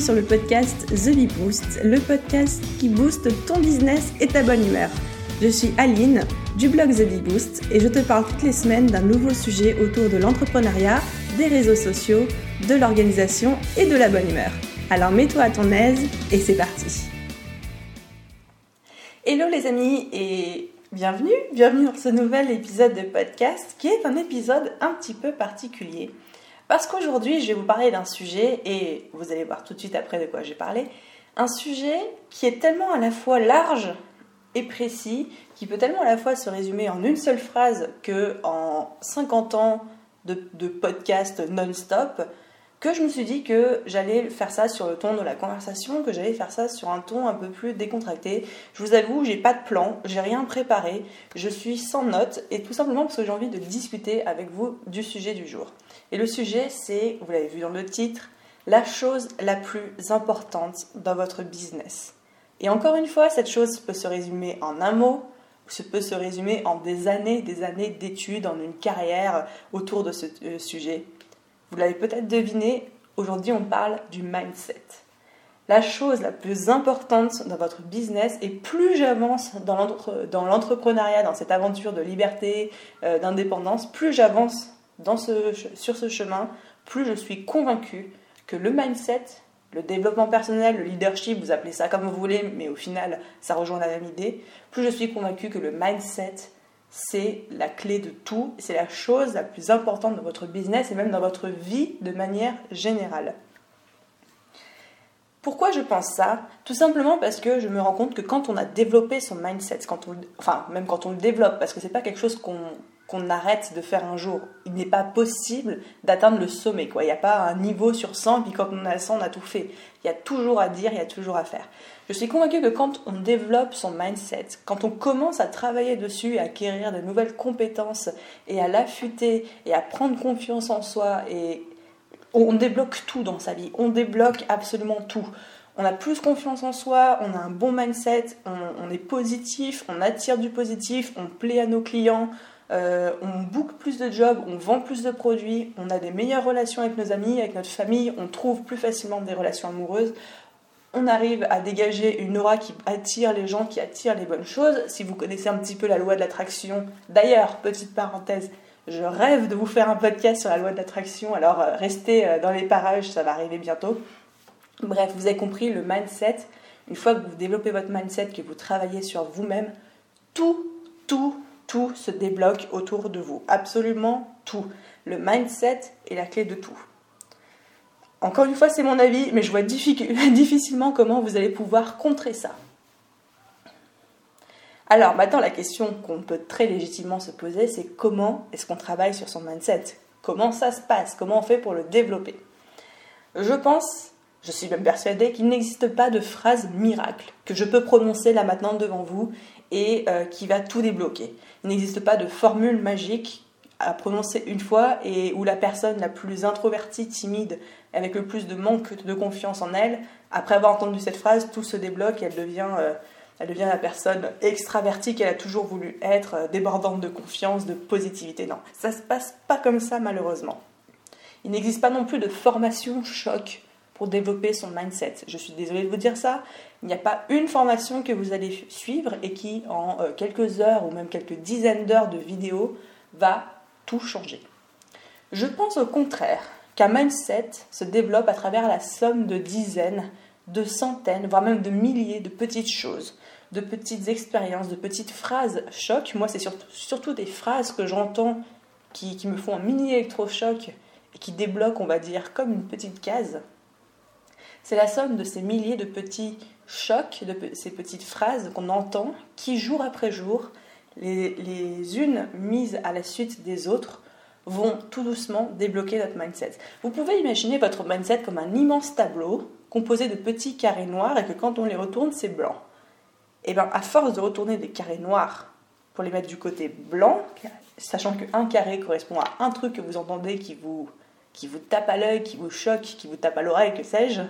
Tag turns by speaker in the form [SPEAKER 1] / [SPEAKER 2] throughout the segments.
[SPEAKER 1] Sur le podcast The Bee Boost, le podcast qui booste ton business et ta bonne humeur. Je suis Aline du blog The Bee Boost et je te parle toutes les semaines d'un nouveau sujet autour de l'entrepreneuriat, des réseaux sociaux, de l'organisation et de la bonne humeur. Alors mets-toi à ton aise et c'est parti. Hello les amis et bienvenue, bienvenue dans ce nouvel épisode de podcast qui est un épisode un petit peu particulier. Parce qu'aujourd'hui, je vais vous parler d'un sujet, et vous allez voir tout de suite après de quoi je vais parler, un sujet qui est tellement à la fois large et précis, qui peut tellement à la fois se résumer en une seule phrase que en 50 ans de, de podcast non-stop, que je me suis dit que j'allais faire ça sur le ton de la conversation, que j'allais faire ça sur un ton un peu plus décontracté. Je vous avoue, j'ai pas de plan, j'ai rien préparé, je suis sans notes et tout simplement parce que j'ai envie de discuter avec vous du sujet du jour. Et le sujet, c'est, vous l'avez vu dans le titre, la chose la plus importante dans votre business. Et encore une fois, cette chose peut se résumer en un mot, ou peut se résumer en des années, des années d'études, en une carrière autour de ce euh, sujet. Vous l'avez peut-être deviné, aujourd'hui on parle du mindset. La chose la plus importante dans votre business, et plus j'avance dans l'entrepreneuriat, dans cette aventure de liberté, euh, d'indépendance, plus j'avance sur ce chemin, plus je suis convaincue que le mindset, le développement personnel, le leadership, vous appelez ça comme vous voulez, mais au final, ça rejoint la même idée, plus je suis convaincue que le mindset, c'est la clé de tout, c'est la chose la plus importante dans votre business et même dans votre vie de manière générale. Pourquoi je pense ça? Tout simplement parce que je me rends compte que quand on a développé son mindset, quand on, enfin même quand on le développe, parce que c'est pas quelque chose qu'on arrête de faire un jour. Il n'est pas possible d'atteindre le sommet. Quoi. Il n'y a pas un niveau sur 100, puis quand on a 100, on a tout fait. Il y a toujours à dire, il y a toujours à faire. Je suis convaincue que quand on développe son mindset, quand on commence à travailler dessus, à acquérir de nouvelles compétences et à l'affûter et à prendre confiance en soi et on débloque tout dans sa vie, on débloque absolument tout. On a plus confiance en soi, on a un bon mindset, on, est positif, on attire du positif, on plaît à nos clients, euh, on book plus de jobs, on vend plus de produits, on a des meilleures relations avec nos amis, avec notre famille, on trouve plus facilement des relations amoureuses, on arrive à dégager une aura qui attire les gens, qui attire les bonnes choses. Si vous connaissez un petit peu la loi de l'attraction, d'ailleurs, petite parenthèse, je rêve de vous faire un podcast sur la loi de l'attraction, alors euh, restez euh, dans les parages, ça va arriver bientôt. Bref, vous avez compris, le mindset, une fois que vous développez votre mindset, que vous travaillez sur vous-même, tout, tout, tout se débloque autour de vous. Absolument tout. Le mindset est la clé de tout. Encore une fois, c'est mon avis, mais je vois difficilement comment vous allez pouvoir contrer ça. Alors maintenant, la question qu'on peut très légitimement se poser, c'est comment est-ce qu'on travaille sur son mindset? Comment ça se passe? Comment on fait pour le développer? Je pense, je suis même persuadée qu'il n'existe pas de phrase miracle que je peux prononcer là maintenant devant vous et euh, qui va tout débloquer. Il n'existe pas de formule magique à prononcer une fois et où la personne la plus introvertie, timide, avec le plus de manque de confiance en elle, après avoir entendu cette phrase, tout se débloque et elle devient, euh, la personne extravertie qu'elle a toujours voulu être, euh, débordante de confiance, de positivité. Non, ça se passe pas comme ça malheureusement. Il n'existe pas non plus de formation choc pour développer son mindset. Je suis désolée de vous dire ça. Il n'y a pas une formation que vous allez suivre et qui, en euh, quelques heures ou même quelques dizaines d'heures de vidéos, va tout changer. Je pense au contraire qu'un mindset se développe à travers la somme de dizaines, de centaines, voire même de milliers de petites choses, de petites expériences, de petites phrases choc. Moi, c'est surtout, des phrases que j'entends qui, me font un mini électrochoc et qui débloquent, on va dire, comme une petite case. C'est la somme de ces milliers de petits chocs, de ces petites phrases qu'on entend, qui jour après jour, les unes mises à la suite des autres, vont tout doucement débloquer notre mindset. Vous pouvez imaginer votre mindset comme un immense tableau composé de petits carrés noirs et que quand on les retourne, c'est blanc. Et eh bien, à force de retourner des carrés noirs pour les mettre du côté blanc, sachant qu'un carré correspond à un truc que vous entendez qui vous, qui vous tape à l'œil, qui vous choque, qui vous tape à l'oreille, que sais-je,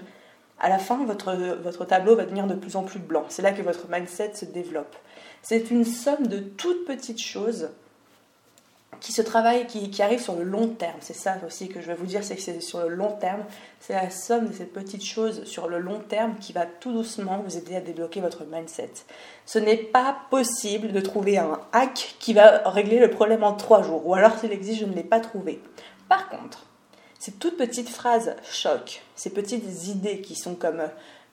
[SPEAKER 1] à la fin, votre, tableau va devenir de plus en plus blanc. C'est là que votre mindset se développe. C'est une somme de toutes petites choses qui se travaille, qui, qui arrive sur le long terme. C'est ça aussi que je vais vous dire, c'est que c'est sur le long terme. C'est la somme de ces petites choses sur le long terme qui va tout doucement vous aider à débloquer votre mindset. Ce n'est pas possible de trouver un hack qui va régler le problème en trois jours, ou alors s'il existe, je ne l'ai pas trouvé. Par contre, ces toutes petites phrases choc, ces petites idées qui sont comme,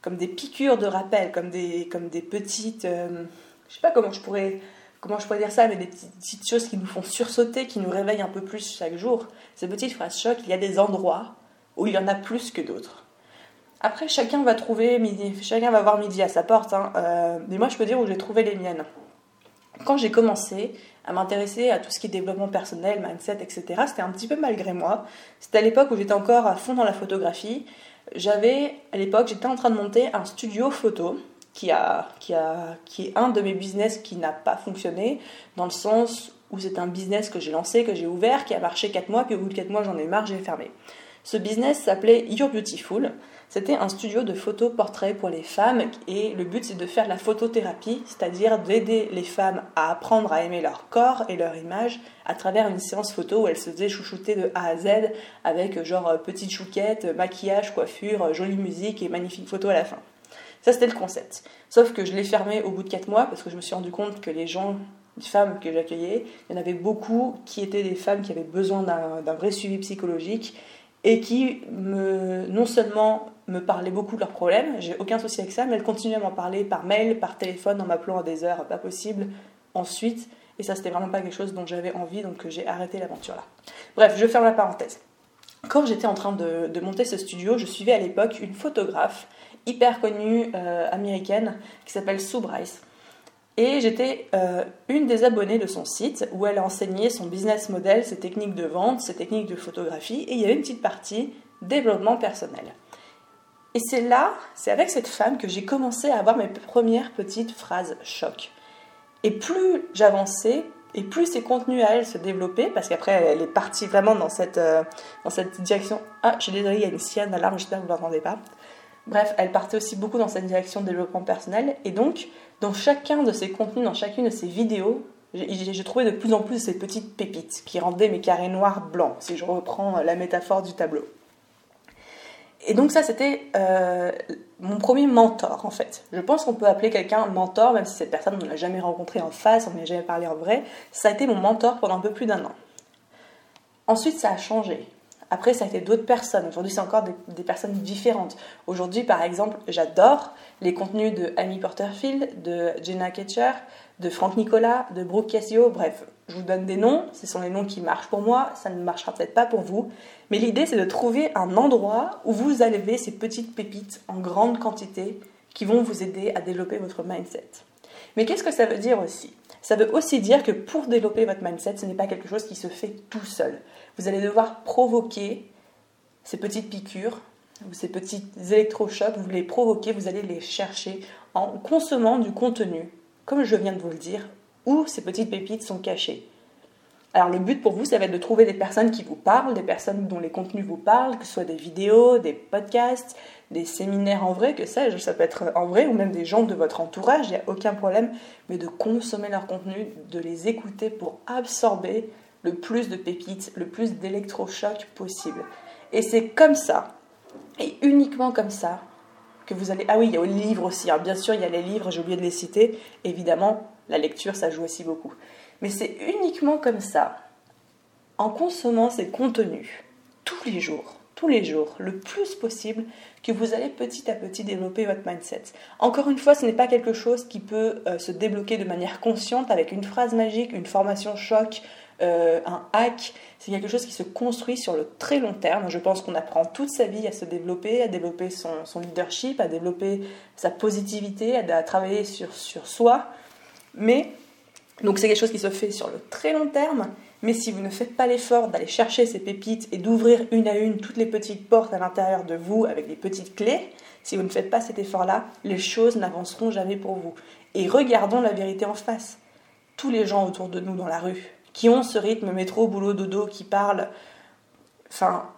[SPEAKER 1] comme des piqûres de rappel, comme des, comme des petites... Euh, je sais pas comment je pourrais comment je pourrais dire ça, mais des petites choses qui nous font sursauter, qui nous réveillent un peu plus chaque jour. Ces petites phrases choc, il y a des endroits où il y en a plus que d'autres. Après, chacun va trouver midi, chacun va voir midi à sa porte. Hein. Euh, mais moi, je peux dire où j'ai trouvé les miennes. Quand j'ai commencé à m'intéresser à tout ce qui est développement personnel, mindset, etc., c'était un petit peu malgré moi. C'était à l'époque où j'étais encore à fond dans la photographie. J'avais, à l'époque, j'étais en train de monter un studio photo qui, a, qui, a, qui est un de mes business qui n'a pas fonctionné, dans le sens où c'est un business que j'ai lancé, que j'ai ouvert, qui a marché 4 mois, puis au bout de 4 mois, j'en ai marre, j'ai fermé. Ce business s'appelait You're Beautiful. C'était un studio de photo portrait pour les femmes et le but c'est de faire la photothérapie, c'est-à-dire d'aider les femmes à apprendre à aimer leur corps et leur image à travers une séance photo où elles se faisaient chouchouter de A à Z avec genre petite chouquette, maquillage, coiffure, jolie musique et magnifique photo à la fin. Ça, c'était le concept. Sauf que je l'ai fermé au bout de 4 mois parce que je me suis rendu compte que les gens, les femmes que j'accueillais, il y en avait beaucoup qui étaient des femmes qui avaient besoin d'un vrai suivi psychologique et qui me, non seulement me parlaient beaucoup de leurs problèmes, j'ai aucun souci avec ça, mais elles continuaient à m'en parler par mail, par téléphone, en m'appelant à des heures pas possibles ensuite. Et ça, c'était vraiment pas quelque chose dont j'avais envie, donc j'ai arrêté l'aventure là. Bref, je ferme la parenthèse. Quand j'étais en train de, monter ce studio, je suivais à l'époque une photographe hyper connue euh, américaine qui s'appelle Sue Bryce. Et j'étais euh, une des abonnées de son site où elle a enseigné son business model, ses techniques de vente, ses techniques de photographie. Et il y avait une petite partie développement personnel. Et c'est là, c'est avec cette femme que j'ai commencé à avoir mes premières petites phrases choc. Et plus j'avançais, et plus ses contenus à elle se développaient, parce qu'après elle est partie vraiment dans cette, euh, dans cette direction. Ah, je suis désolée, il y a une sienne d'alarme, j'espère que vous ne l'entendez pas. Bref, elle partait aussi beaucoup dans cette direction de développement personnel. Et donc, dans chacun de ses contenus, dans chacune de ses vidéos, j'ai trouvé de plus en plus ces petites pépites qui rendaient mes carrés noirs blancs, si je reprends la métaphore du tableau. Et donc ça, c'était euh, mon premier mentor, en fait. Je pense qu'on peut appeler quelqu'un mentor, même si cette personne, on ne l'a jamais rencontré en face, on n'a jamais parlé en vrai. Ça a été mon mentor pendant un peu plus d'un an. Ensuite, ça a changé. Après, ça a été d'autres personnes. Aujourd'hui, c'est encore des, personnes différentes. Aujourd'hui, par exemple, j'adore les contenus de Amy Porterfield, de Jenna Ketcher, de Franck Nicolas, de Brooke Cassio. Bref, je vous donne des noms. Ce sont les noms qui marchent pour moi. Ça ne marchera peut-être pas pour vous. Mais l'idée, c'est de trouver un endroit où vous allez ces petites pépites en grande quantité qui vont vous aider à développer votre mindset. Mais qu'est-ce que ça veut dire aussi? Ça veut aussi dire que pour développer votre mindset, ce n'est pas quelque chose qui se fait tout seul. Vous allez devoir provoquer ces petites piqûres, ces petits électrochocs, vous les provoquez, vous allez les chercher en consommant du contenu, comme je viens de vous le dire, où ces petites pépites sont cachées. Alors le but pour vous, ça va être de trouver des personnes qui vous parlent, des personnes dont les contenus vous parlent, que ce soit des vidéos, des podcasts, des séminaires en vrai, que sais-je, ça peut être en vrai, ou même des gens de votre entourage, il n'y a aucun problème, mais de consommer leur contenu, de les écouter pour absorber le plus de pépites, le plus d'électrochocs possible. Et c'est comme ça, et uniquement comme ça, Ah oui, il y a les livres aussi. Bien sûr, il y a les livres, j'ai oublié de les citer. Évidemment, la lecture, ça joue aussi beaucoup. Mais c'est uniquement comme ça, en consommant ces contenus, tous les jours, tous les jours, le plus possible, que vous allez petit à petit développer votre mindset. Encore une fois, ce n'est pas quelque chose qui peut euh, se débloquer de manière consciente avec une phrase magique, une formation choc, euh, un hack. C'est quelque chose qui se construit sur le très long terme. Je pense qu'on apprend toute sa vie à se développer, à développer son, leadership, à développer sa positivité, à, travailler sur, sur soi. Mais, donc c'est quelque chose qui se fait sur le très long terme. Mais si vous ne faites pas l'effort d'aller chercher ces pépites et d'ouvrir une à une toutes les petites portes à l'intérieur de vous avec des petites clés, si vous ne faites pas cet effort-là, les choses n'avanceront jamais pour vous. Et regardons la vérité en face. Tous les gens autour de nous dans la rue, qui ont ce rythme métro, boulot, dodo, qui parlent. Enfin,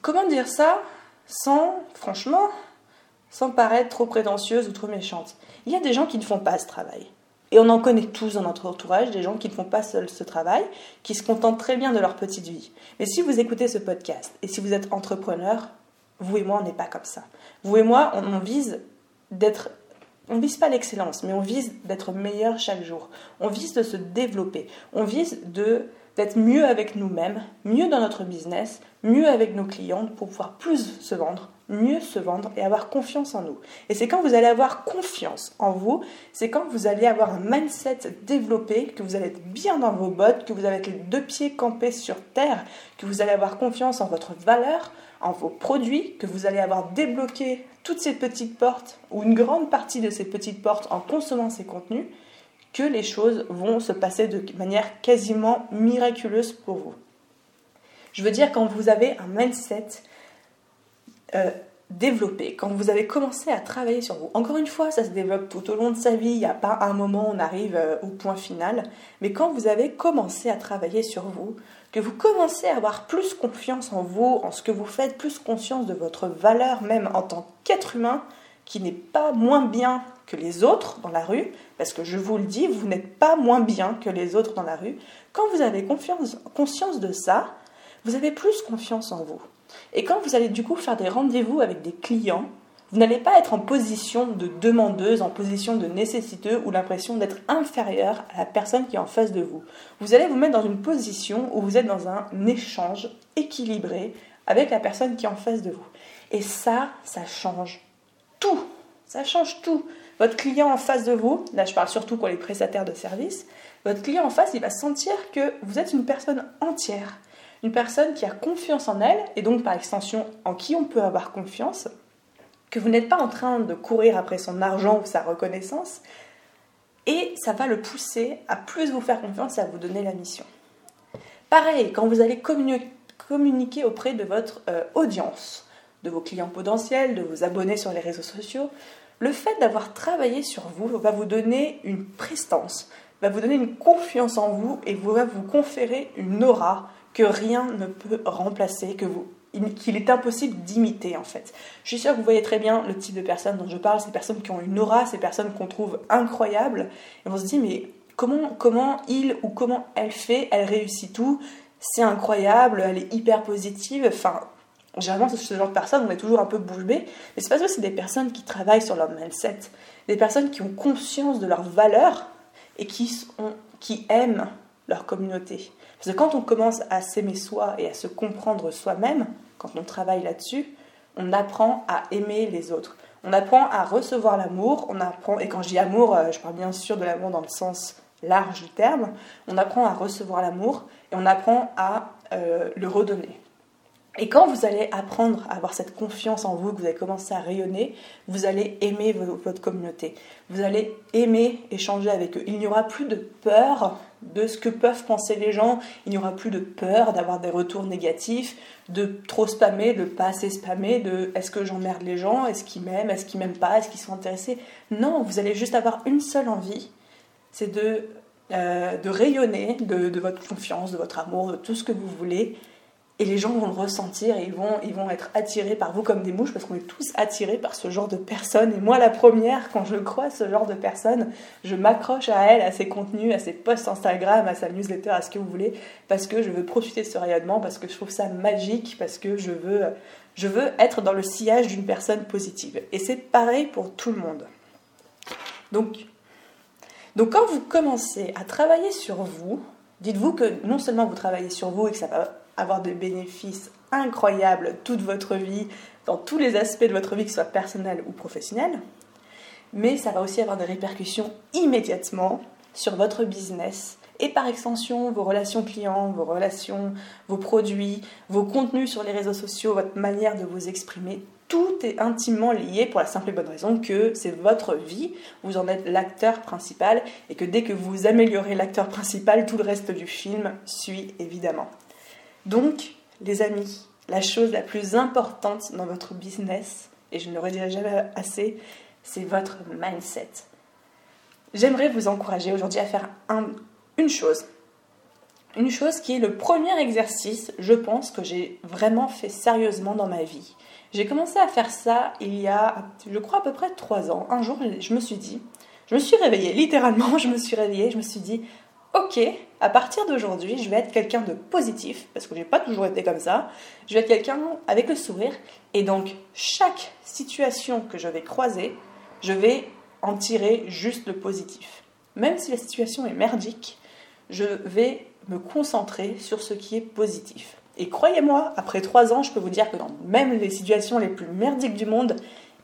[SPEAKER 1] comment dire ça sans, franchement, sans paraître trop prétentieuse ou trop méchante? Il y a des gens qui ne font pas ce travail. Et on en connaît tous dans notre entourage, des gens qui ne font pas seuls ce travail, qui se contentent très bien de leur petite vie. Mais si vous écoutez ce podcast et si vous êtes entrepreneur, vous et moi, on n'est pas comme ça. Vous et moi, on, vise d'être on vise pas l'excellence, mais on vise d'être meilleur chaque jour. On vise de se développer. On vise de d'être mieux avec nous-mêmes, mieux dans notre business, mieux avec nos clients pour pouvoir plus se vendre, mieux se vendre et avoir confiance en nous. Et c'est quand vous allez avoir confiance en vous, c'est quand vous allez avoir un mindset développé, que vous allez être bien dans vos bottes, que vous allez les deux pieds campés sur terre, que vous allez avoir confiance en votre valeur, en vos produits, que vous allez avoir débloqué toutes ces petites portes ou une grande partie de ces petites portes en consommant ces contenus, que les choses vont se passer de manière quasiment miraculeuse pour vous. Je veux dire, quand vous avez un mindset euh, développé, quand vous avez commencé à travailler sur vous, encore une fois, ça se développe tout au long de sa vie, il n'y a pas un moment où on arrive euh, au point final, mais quand vous avez commencé à travailler sur vous, que vous commencez à avoir plus confiance en vous, en ce que vous faites, plus conscience de votre valeur même en tant qu'être humain, qui n'est pas moins bien que les autres dans la rue, parce que je vous le dis, vous n'êtes pas moins bien que les autres dans la rue. Quand vous avez confiance, conscience de ça, vous avez plus confiance en vous. Et quand vous allez du coup faire des rendez-vous avec des clients, vous n'allez pas être en position de demandeuse, en position de nécessiteux ou l'impression d'être inférieur à la personne qui est en face de vous. Vous allez vous mettre dans une position où vous êtes dans un échange équilibré avec la personne qui est en face de vous. Et ça, ça change tout. Ça change tout. Votre client en face de vous, là je parle surtout pour les prestataires de services, votre client en face, il va sentir que vous êtes une personne entière, une personne qui a confiance en elle, et donc par extension en qui on peut avoir confiance, que vous n'êtes pas en train de courir après son argent ou sa reconnaissance, et ça va le pousser à plus vous faire confiance et à vous donner la mission. Pareil, quand vous allez communiquer auprès de votre euh, audience, de vos clients potentiels, de vos abonnés sur les réseaux sociaux, le fait d'avoir travaillé sur vous va vous donner une prestance, va vous donner une confiance en vous et va vous conférer une aura que rien ne peut remplacer, que vous qu'il est impossible d'imiter en fait. Je suis sûre que vous voyez très bien le type de personnes dont je parle, ces personnes qui ont une aura, ces personnes qu'on trouve incroyables, et on se dit mais comment, comment il ou comment elle fait, elle réussit tout, c'est incroyable, elle est hyper positive, enfin Généralement, ce genre de personnes, on est toujours un peu bouche mais c'est parce que c'est des personnes qui travaillent sur leur mindset, des personnes qui ont conscience de leurs valeurs et qui, qui aiment leur communauté. Parce que quand on commence à s'aimer soi et à se comprendre soi-même, quand on travaille là-dessus, on apprend à aimer les autres. On apprend à recevoir l'amour, on apprend, et quand je dis amour, euh, je parle bien sûr de l'amour dans le sens large du terme, on apprend à recevoir l'amour et on apprend à euh, le redonner. Et quand vous allez apprendre à avoir cette confiance en vous, que vous allez commencer à rayonner, vous allez aimer votre communauté. Vous allez aimer échanger avec eux. Il n'y aura plus de peur de ce que peuvent penser les gens. Il n'y aura plus de peur d'avoir des retours négatifs, de trop spammer, de pas assez spammer, de est-ce que j'emmerde les gens, est-ce qu'ils m'aiment, est-ce qu'ils m'aiment pas, est-ce qu'ils sont intéressés. Non, vous allez juste avoir une seule envie, c'est de, euh, de rayonner de, de votre confiance, de votre amour, de tout ce que vous voulez et les gens vont le ressentir et ils vont, ils vont être attirés par vous comme des mouches parce qu'on est tous attirés par ce genre de personnes. Et moi, la première, quand je croise ce genre de personnes, je m'accroche à elle, à ses contenus, à ses posts Instagram, à sa newsletter, à ce que vous voulez, parce que je veux profiter de ce rayonnement, parce que je trouve ça magique, parce que je veux, je veux être dans le sillage d'une personne positive. Et c'est pareil pour tout le monde. Donc, donc quand vous commencez à travailler sur vous, dites-vous que non seulement vous travaillez sur vous et que ça va avoir des bénéfices incroyables toute votre vie, dans tous les aspects de votre vie, que ce soit personnel ou professionnel, mais ça va aussi avoir des répercussions immédiatement sur votre business et par extension vos relations clients, vos relations, vos produits, vos contenus sur les réseaux sociaux, votre manière de vous exprimer. Tout est intimement lié pour la simple et bonne raison que c'est votre vie, vous en êtes l'acteur principal et que dès que vous améliorez l'acteur principal, tout le reste du film suit évidemment. Donc, les amis, la chose la plus importante dans votre business, et je ne le redirai jamais assez, c'est votre mindset. J'aimerais vous encourager aujourd'hui à faire une chose. Une chose qui est le premier exercice, je pense, que j'ai vraiment fait sérieusement dans ma vie. J'ai commencé à faire ça il y a, je crois, à peu près trois ans. Un jour, je me suis dit, Je me suis réveillée, littéralement, je me suis réveillée, je me suis dit, ok, à partir d'aujourd'hui, je vais être quelqu'un de positif, parce que j'ai pas toujours été comme ça. Je vais être quelqu'un avec le sourire, et donc chaque situation que je vais croiser, je vais en tirer juste le positif. Même si la situation est merdique, je vais me concentrer sur ce qui est positif. Et croyez-moi, après trois ans, je peux vous dire que dans même les situations les plus merdiques du monde,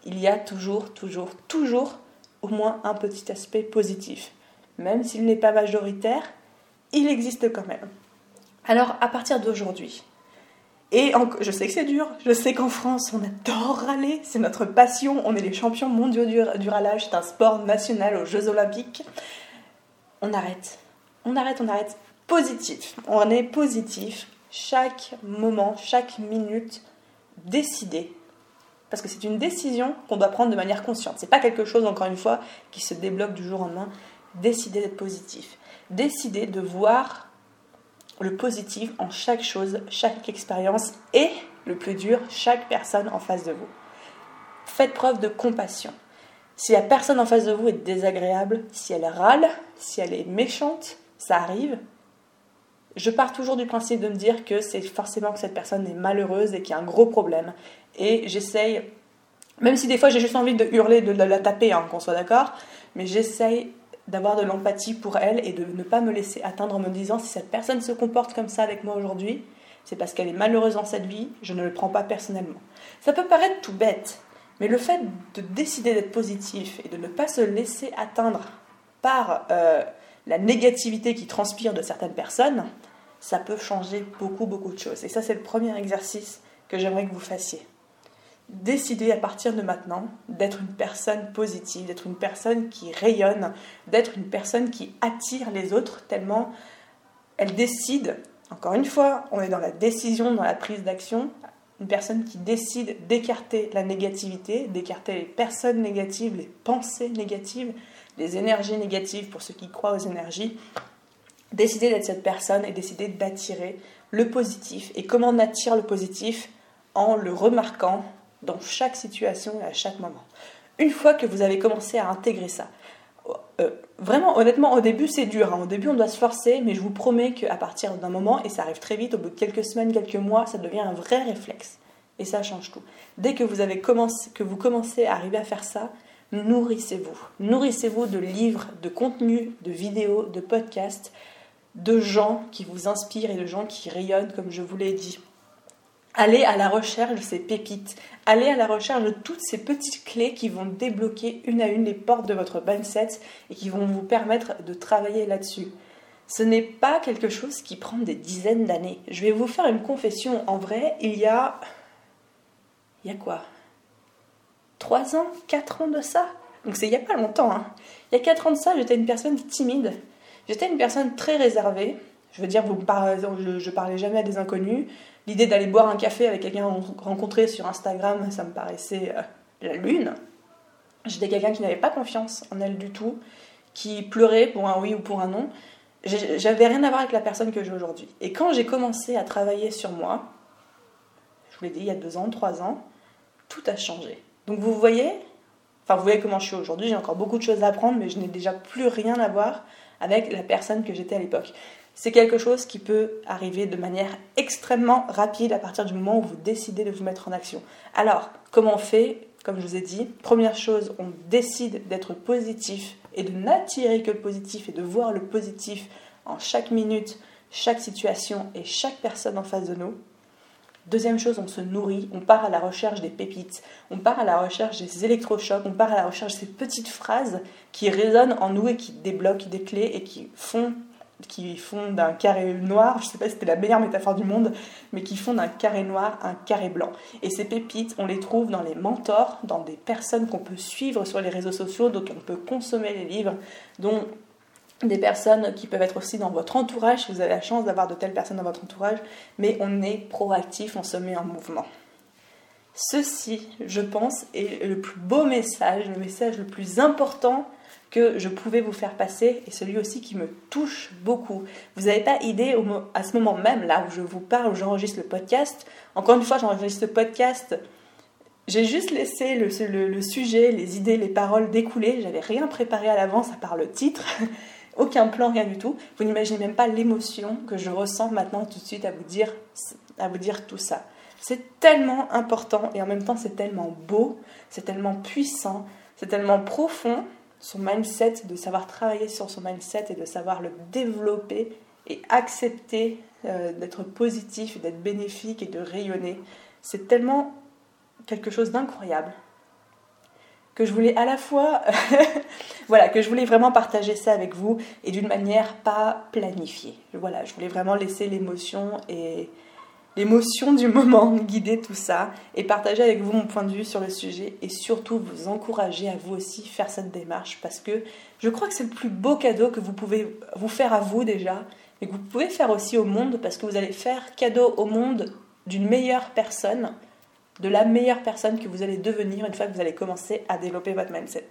[SPEAKER 1] il y a toujours, toujours, toujours au moins un petit aspect positif. Même s'il n'est pas majoritaire, il existe quand même. Alors, à partir d'aujourd'hui, et je sais que c'est dur, je sais qu'en France, on adore râler, c'est notre passion, on est les champions mondiaux du, du râlage, c'est un sport national aux Jeux Olympiques. On arrête, on arrête, on arrête. Positif, on est positif, chaque moment, chaque minute, décider. Parce que c'est une décision qu'on doit prendre de manière consciente. C'est pas quelque chose, encore une fois, qui se débloque du jour au lendemain. Décider d'être positif. Décider de voir le positif en chaque chose, chaque expérience et, le plus dur, chaque personne en face de vous. Faites preuve de compassion. Si la personne en face de vous est désagréable, si elle râle, si elle est méchante, ça arrive, je pars toujours du principe de me dire que c'est forcément que cette personne est malheureuse et qu'il y a un gros problème. Et j'essaye, même si des fois j'ai juste envie de hurler, de la taper, hein, qu'on soit d'accord, mais j'essaye d'avoir de l'empathie pour elle et de ne pas me laisser atteindre en me disant si cette personne se comporte comme ça avec moi aujourd'hui, c'est parce qu'elle est malheureuse dans cette vie, je ne le prends pas personnellement. Ça peut paraître tout bête, mais le fait de décider d'être positif et de ne pas se laisser atteindre par euh, la négativité qui transpire de certaines personnes, ça peut changer beaucoup, beaucoup de choses. Et ça, c'est le premier exercice que j'aimerais que vous fassiez. Décidez à partir de maintenant d'être une personne positive, d'être une personne qui rayonne, d'être une personne qui attire les autres tellement elle décide, encore une fois, on est dans la décision, dans la prise d'action, une personne qui décide d'écarter la négativité, d'écarter les personnes négatives, les pensées négatives, les énergies négatives pour ceux qui croient aux énergies, décider d'être cette personne et décider d'attirer le positif. Et comment on attire le positif? En le remarquant dans chaque situation et à chaque moment. Une fois que vous avez commencé à intégrer ça, euh, vraiment, honnêtement, au début, c'est dur. Hein. Au début, on doit se forcer, mais je vous promets qu'à partir d'un moment, et ça arrive très vite, au bout de quelques semaines, quelques mois, ça devient un vrai réflexe. Et ça change tout. Dès que vous, avez commencé, que vous commencez à arriver à faire ça, nourrissez-vous. Nourrissez-vous de livres, de contenus, de vidéos, de podcasts, de gens qui vous inspirent et de gens qui rayonnent, comme je vous l'ai dit. Allez à la recherche de ces pépites. Allez à la recherche de toutes ces petites clés qui vont débloquer une à une les portes de votre mindset et qui vont vous permettre de travailler là-dessus. Ce n'est pas quelque chose qui prend des dizaines d'années. Je vais vous faire une confession. En vrai, il y a. Il y a quoi? Trois ans? Quatre ans de ça? Donc c'est il n'y a pas longtemps. Hein. Il y a quatre ans de ça, j'étais une personne timide. J'étais une personne très réservée. Je veux dire, vous je, je parlais jamais à des inconnus. L'idée d'aller boire un café avec quelqu'un rencontré sur Instagram, ça me paraissait euh, la lune. J'étais quelqu'un qui n'avait pas confiance en elle du tout, qui pleurait pour un oui ou pour un non. J'avais rien à voir avec la personne que j'ai aujourd'hui. Et quand j'ai commencé à travailler sur moi, je vous l'ai dit il y a deux ans, trois ans, tout a changé. Donc vous voyez, enfin vous voyez comment je suis aujourd'hui, j'ai encore beaucoup de choses à apprendre, mais je n'ai déjà plus rien à voir avec la personne que j'étais à l'époque. C'est quelque chose qui peut arriver de manière extrêmement rapide à partir du moment où vous décidez de vous mettre en action. Alors, comment on fait? Comme je vous ai dit, première chose, on décide d'être positif et de n'attirer que le positif et de voir le positif en chaque minute, chaque situation et chaque personne en face de nous. Deuxième chose, on se nourrit, on part à la recherche des pépites, on part à la recherche des électrochocs, on part à la recherche de ces petites phrases qui résonnent en nous et qui débloquent des clés et qui font qui font d'un carré noir, je ne sais pas si c'était la meilleure métaphore du monde, mais qui font d'un carré noir un carré blanc. Et ces pépites, on les trouve dans les mentors, dans des personnes qu'on peut suivre sur les réseaux sociaux, donc on peut consommer les livres, dont des personnes qui peuvent être aussi dans votre entourage, si vous avez la chance d'avoir de telles personnes dans votre entourage, mais on est proactif, on se met en mouvement. Ceci, je pense, est le plus beau message, le message le plus important que je pouvais vous faire passer et celui aussi qui me touche beaucoup. Vous n'avez pas idée à ce moment même, là où je vous parle, où j'enregistre le podcast? Encore une fois, j'enregistre le podcast j'ai juste laissé le, sujet, les idées, les paroles découler. J'avais rien préparé à l'avance à part le titre. Aucun plan, rien du tout. Vous n'imaginez même pas l'émotion que je ressens maintenant tout de suite à vous dire, à vous dire tout ça. C'est tellement important et en même temps c'est tellement beau, c'est tellement puissant, c'est tellement profond son mindset, de savoir travailler sur son mindset et de savoir le développer et accepter euh, d'être positif, d'être bénéfique et de rayonner. C'est tellement quelque chose d'incroyable que je voulais à la fois, voilà, que je voulais vraiment partager ça avec vous et d'une manière pas planifiée. Voilà, je voulais vraiment laisser l'émotion et l'émotion du moment guider tout ça et partager avec vous mon point de vue sur le sujet et surtout vous encourager à vous aussi faire cette démarche parce que je crois que c'est le plus beau cadeau que vous pouvez vous faire à vous déjà et que vous pouvez faire aussi au monde parce que vous allez faire cadeau au monde d'une meilleure personne de la meilleure personne que vous allez devenir une fois que vous allez commencer à développer votre mindset.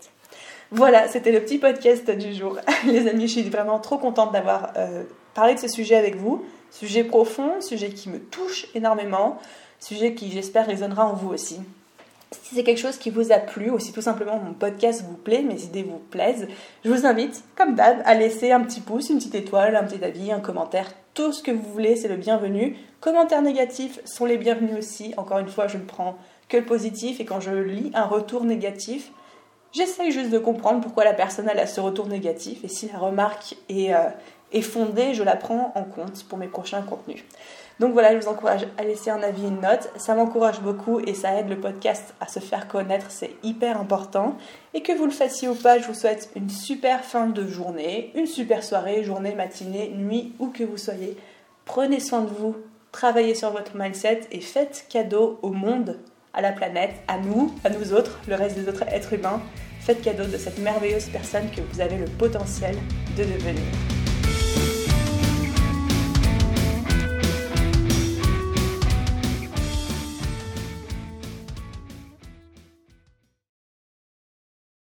[SPEAKER 1] Voilà, c'était le petit podcast du jour. Les amis, je suis vraiment trop contente d'avoir euh, parlé de ce sujet avec vous. Sujet profond, sujet qui me touche énormément, sujet qui j'espère résonnera en vous aussi. Si c'est quelque chose qui vous a plu, ou si tout simplement mon podcast vous plaît, mes idées vous plaisent, je vous invite, comme d'hab, à laisser un petit pouce, une petite étoile, un petit avis, un commentaire, tout ce que vous voulez, c'est le bienvenu. Commentaires négatifs sont les bienvenus aussi. Encore une fois, je ne prends que le positif et quand je lis un retour négatif, j'essaye juste de comprendre pourquoi la personne a ce retour négatif et si la remarque est, euh, est fondée, je la prends en compte pour mes prochains contenus. Donc voilà, je vous encourage à laisser un avis, une note. Ça m'encourage beaucoup et ça aide le podcast à se faire connaître. C'est hyper important. Et que vous le fassiez ou pas, je vous souhaite une super fin de journée, une super soirée, journée, matinée, nuit, où que vous soyez. Prenez soin de vous, travaillez sur votre mindset et faites cadeau au monde, à la planète, à nous, à nous autres, le reste des autres êtres humains. Faites cadeau de cette merveilleuse personne que vous avez le potentiel de devenir.